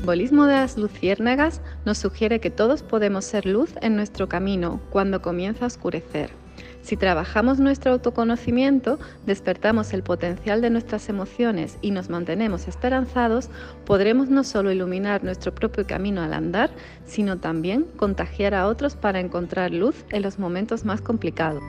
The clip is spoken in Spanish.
simbolismo de las luciérnagas nos sugiere que todos podemos ser luz en nuestro camino cuando comienza a oscurecer. Si trabajamos nuestro autoconocimiento, despertamos el potencial de nuestras emociones y nos mantenemos esperanzados, podremos no solo iluminar nuestro propio camino al andar, sino también contagiar a otros para encontrar luz en los momentos más complicados.